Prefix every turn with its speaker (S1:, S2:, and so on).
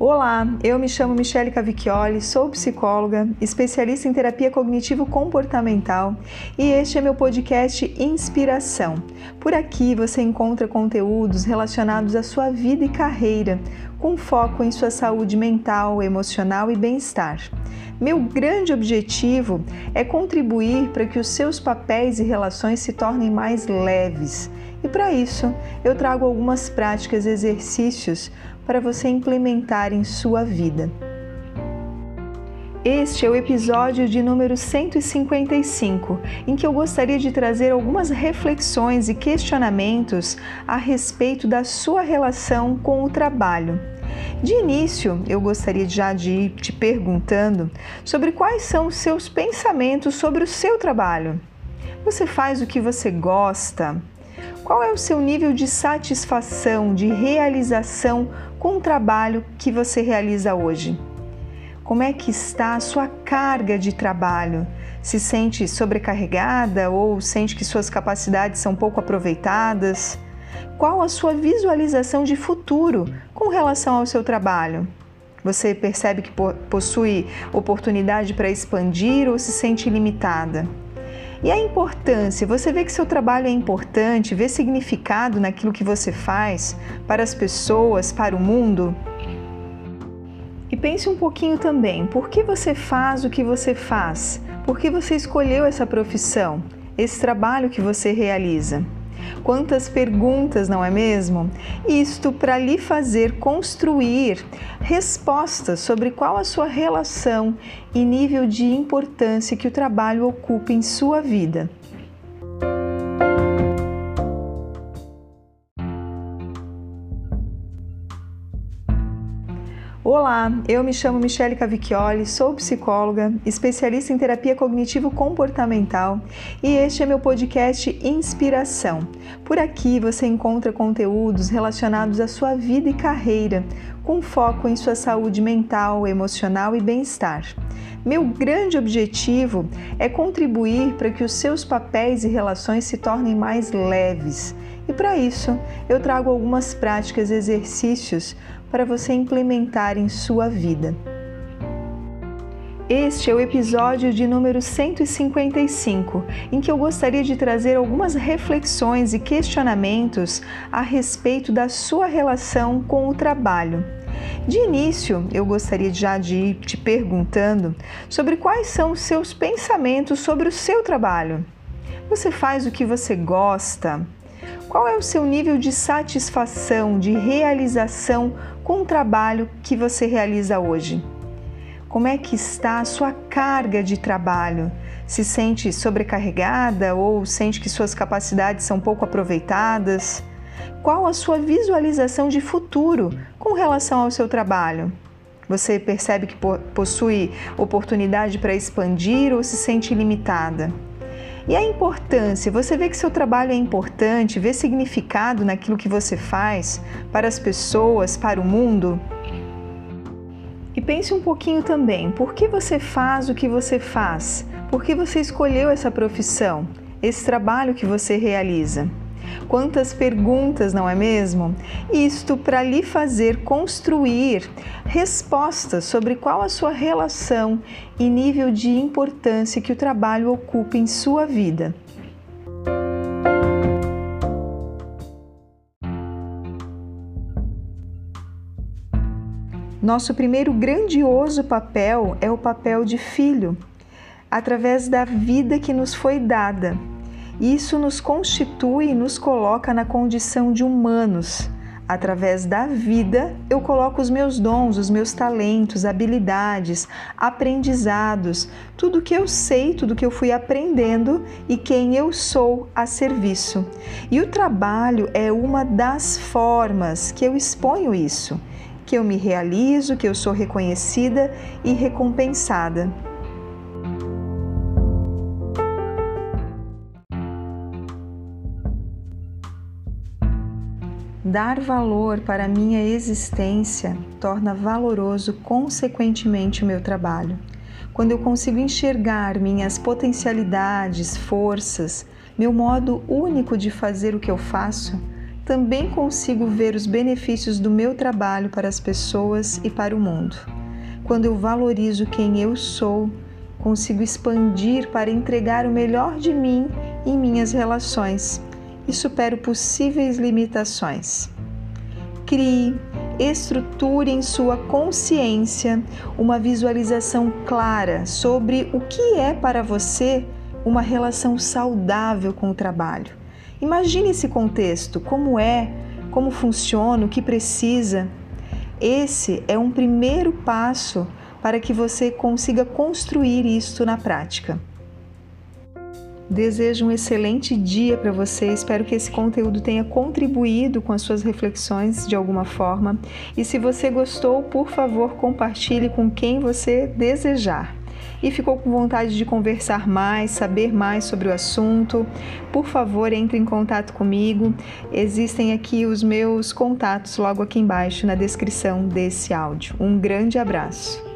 S1: Olá, eu me chamo Michele Cavicchioli, sou psicóloga, especialista em terapia cognitivo-comportamental e este é meu podcast Inspiração. Por aqui você encontra conteúdos relacionados à sua vida e carreira, com foco em sua saúde mental, emocional e bem-estar. Meu grande objetivo é contribuir para que os seus papéis e relações se tornem mais leves. E para isso, eu trago algumas práticas e exercícios para você implementar em sua vida. Este é o episódio de número 155, em que eu gostaria de trazer algumas reflexões e questionamentos a respeito da sua relação com o trabalho. De início, eu gostaria já de ir te perguntando sobre quais são os seus pensamentos sobre o seu trabalho. Você faz o que você gosta? Qual é o seu nível de satisfação, de realização com o trabalho que você realiza hoje? Como é que está a sua carga de trabalho? Se sente sobrecarregada ou sente que suas capacidades são pouco aproveitadas? Qual a sua visualização de futuro com relação ao seu trabalho? Você percebe que possui oportunidade para expandir ou se sente limitada? E a importância, você vê que seu trabalho é importante, vê significado naquilo que você faz para as pessoas, para o mundo? E pense um pouquinho também, por que você faz o que você faz? Por que você escolheu essa profissão, esse trabalho que você realiza? Quantas perguntas, não é mesmo? Isto para lhe fazer construir respostas sobre qual a sua relação e nível de importância que o trabalho ocupa em sua vida. Olá, eu me chamo Michele Cavicchioli, sou psicóloga, especialista em terapia cognitivo-comportamental e este é meu podcast Inspiração. Por aqui você encontra conteúdos relacionados à sua vida e carreira, com foco em sua saúde mental, emocional e bem-estar. Meu grande objetivo é contribuir para que os seus papéis e relações se tornem mais leves. E para isso, eu trago algumas práticas e exercícios para você implementar em sua vida. Este é o episódio de número 155, em que eu gostaria de trazer algumas reflexões e questionamentos a respeito da sua relação com o trabalho. De início, eu gostaria já de ir te perguntando sobre quais são os seus pensamentos sobre o seu trabalho. Você faz o que você gosta? Qual é o seu nível de satisfação, de realização com o trabalho que você realiza hoje? Como é que está a sua carga de trabalho? Se sente sobrecarregada ou sente que suas capacidades são pouco aproveitadas? Qual a sua visualização de futuro com relação ao seu trabalho? Você percebe que possui oportunidade para expandir ou se sente limitada? E a importância, você vê que seu trabalho é importante, vê significado naquilo que você faz para as pessoas, para o mundo? E pense um pouquinho também, por que você faz o que você faz? Por que você escolheu essa profissão, esse trabalho que você realiza? Quantas perguntas, não é mesmo? Isto para lhe fazer construir respostas sobre qual a sua relação e nível de importância que o trabalho ocupa em sua vida. Nosso primeiro grandioso papel é o papel de filho, através da vida que nos foi dada isso nos constitui e nos coloca na condição de humanos. Através da vida, eu coloco os meus dons, os meus talentos, habilidades, aprendizados, tudo que eu sei, tudo que eu fui aprendendo e quem eu sou a serviço. E o trabalho é uma das formas que eu exponho isso, que eu me realizo, que eu sou reconhecida e recompensada. Dar valor para a minha existência torna valoroso, consequentemente, o meu trabalho. Quando eu consigo enxergar minhas potencialidades, forças, meu modo único de fazer o que eu faço, também consigo ver os benefícios do meu trabalho para as pessoas e para o mundo. Quando eu valorizo quem eu sou, consigo expandir para entregar o melhor de mim em minhas relações e supero possíveis limitações. Crie, estruture em sua consciência uma visualização clara sobre o que é para você uma relação saudável com o trabalho. Imagine esse contexto, como é, como funciona, o que precisa. Esse é um primeiro passo para que você consiga construir isto na prática. Desejo um excelente dia para você. Espero que esse conteúdo tenha contribuído com as suas reflexões de alguma forma. E se você gostou, por favor, compartilhe com quem você desejar e ficou com vontade de conversar mais, saber mais sobre o assunto, por favor, entre em contato comigo. Existem aqui os meus contatos logo aqui embaixo na descrição desse áudio. Um grande abraço.